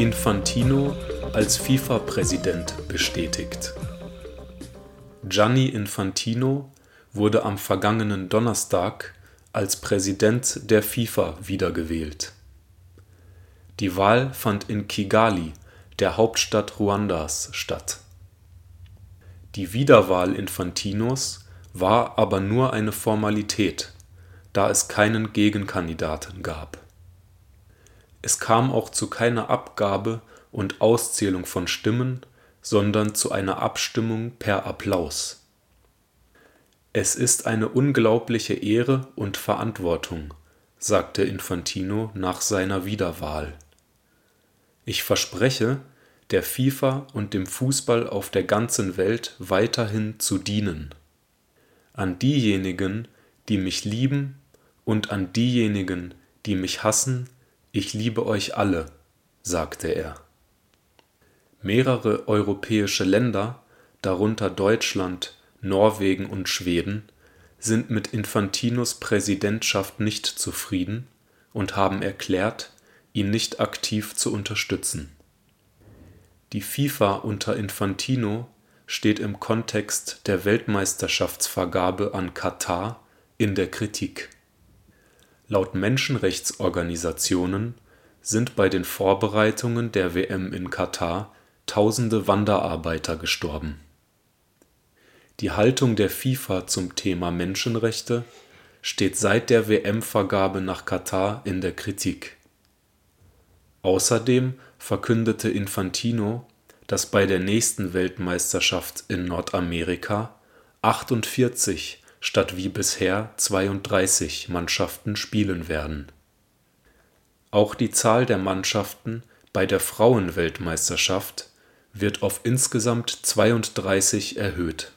Infantino als FIFA-Präsident bestätigt. Gianni Infantino wurde am vergangenen Donnerstag als Präsident der FIFA wiedergewählt. Die Wahl fand in Kigali, der Hauptstadt Ruandas, statt. Die Wiederwahl Infantinos war aber nur eine Formalität da es keinen Gegenkandidaten gab. Es kam auch zu keiner Abgabe und Auszählung von Stimmen, sondern zu einer Abstimmung per Applaus. Es ist eine unglaubliche Ehre und Verantwortung, sagte Infantino nach seiner Wiederwahl. Ich verspreche, der FIFA und dem Fußball auf der ganzen Welt weiterhin zu dienen. An diejenigen, die mich lieben und an diejenigen, die mich hassen, ich liebe euch alle, sagte er. Mehrere europäische Länder, darunter Deutschland, Norwegen und Schweden, sind mit Infantinos Präsidentschaft nicht zufrieden und haben erklärt, ihn nicht aktiv zu unterstützen. Die FIFA unter Infantino steht im Kontext der Weltmeisterschaftsvergabe an Katar in der Kritik. Laut Menschenrechtsorganisationen sind bei den Vorbereitungen der WM in Katar tausende Wanderarbeiter gestorben. Die Haltung der FIFA zum Thema Menschenrechte steht seit der WM-Vergabe nach Katar in der Kritik. Außerdem verkündete Infantino, dass bei der nächsten Weltmeisterschaft in Nordamerika 48 statt wie bisher 32 Mannschaften spielen werden. Auch die Zahl der Mannschaften bei der Frauenweltmeisterschaft wird auf insgesamt 32 erhöht.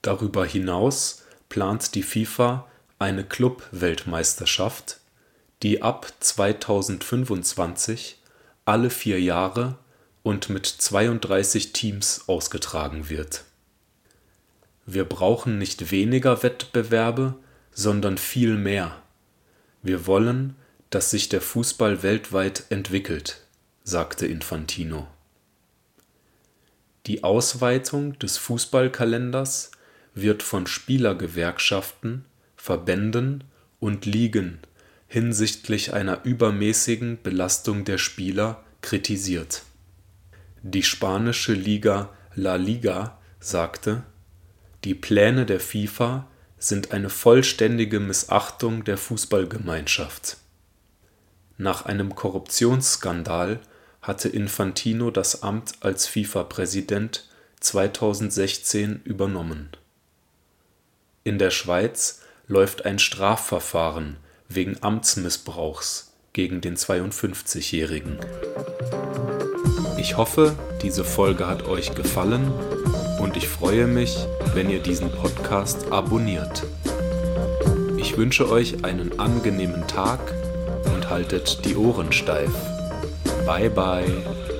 Darüber hinaus plant die FIFA eine Club-Weltmeisterschaft, die ab 2025 alle vier Jahre und mit 32 Teams ausgetragen wird wir brauchen nicht weniger Wettbewerbe, sondern viel mehr. Wir wollen, dass sich der Fußball weltweit entwickelt, sagte Infantino. Die Ausweitung des Fußballkalenders wird von Spielergewerkschaften, Verbänden und Ligen hinsichtlich einer übermäßigen Belastung der Spieler kritisiert. Die spanische Liga La Liga sagte die Pläne der FIFA sind eine vollständige Missachtung der Fußballgemeinschaft. Nach einem Korruptionsskandal hatte Infantino das Amt als FIFA-Präsident 2016 übernommen. In der Schweiz läuft ein Strafverfahren wegen Amtsmissbrauchs gegen den 52-Jährigen. Ich hoffe, diese Folge hat euch gefallen und ich freue mich, wenn ihr diesen Podcast abonniert. Ich wünsche euch einen angenehmen Tag und haltet die Ohren steif. Bye bye.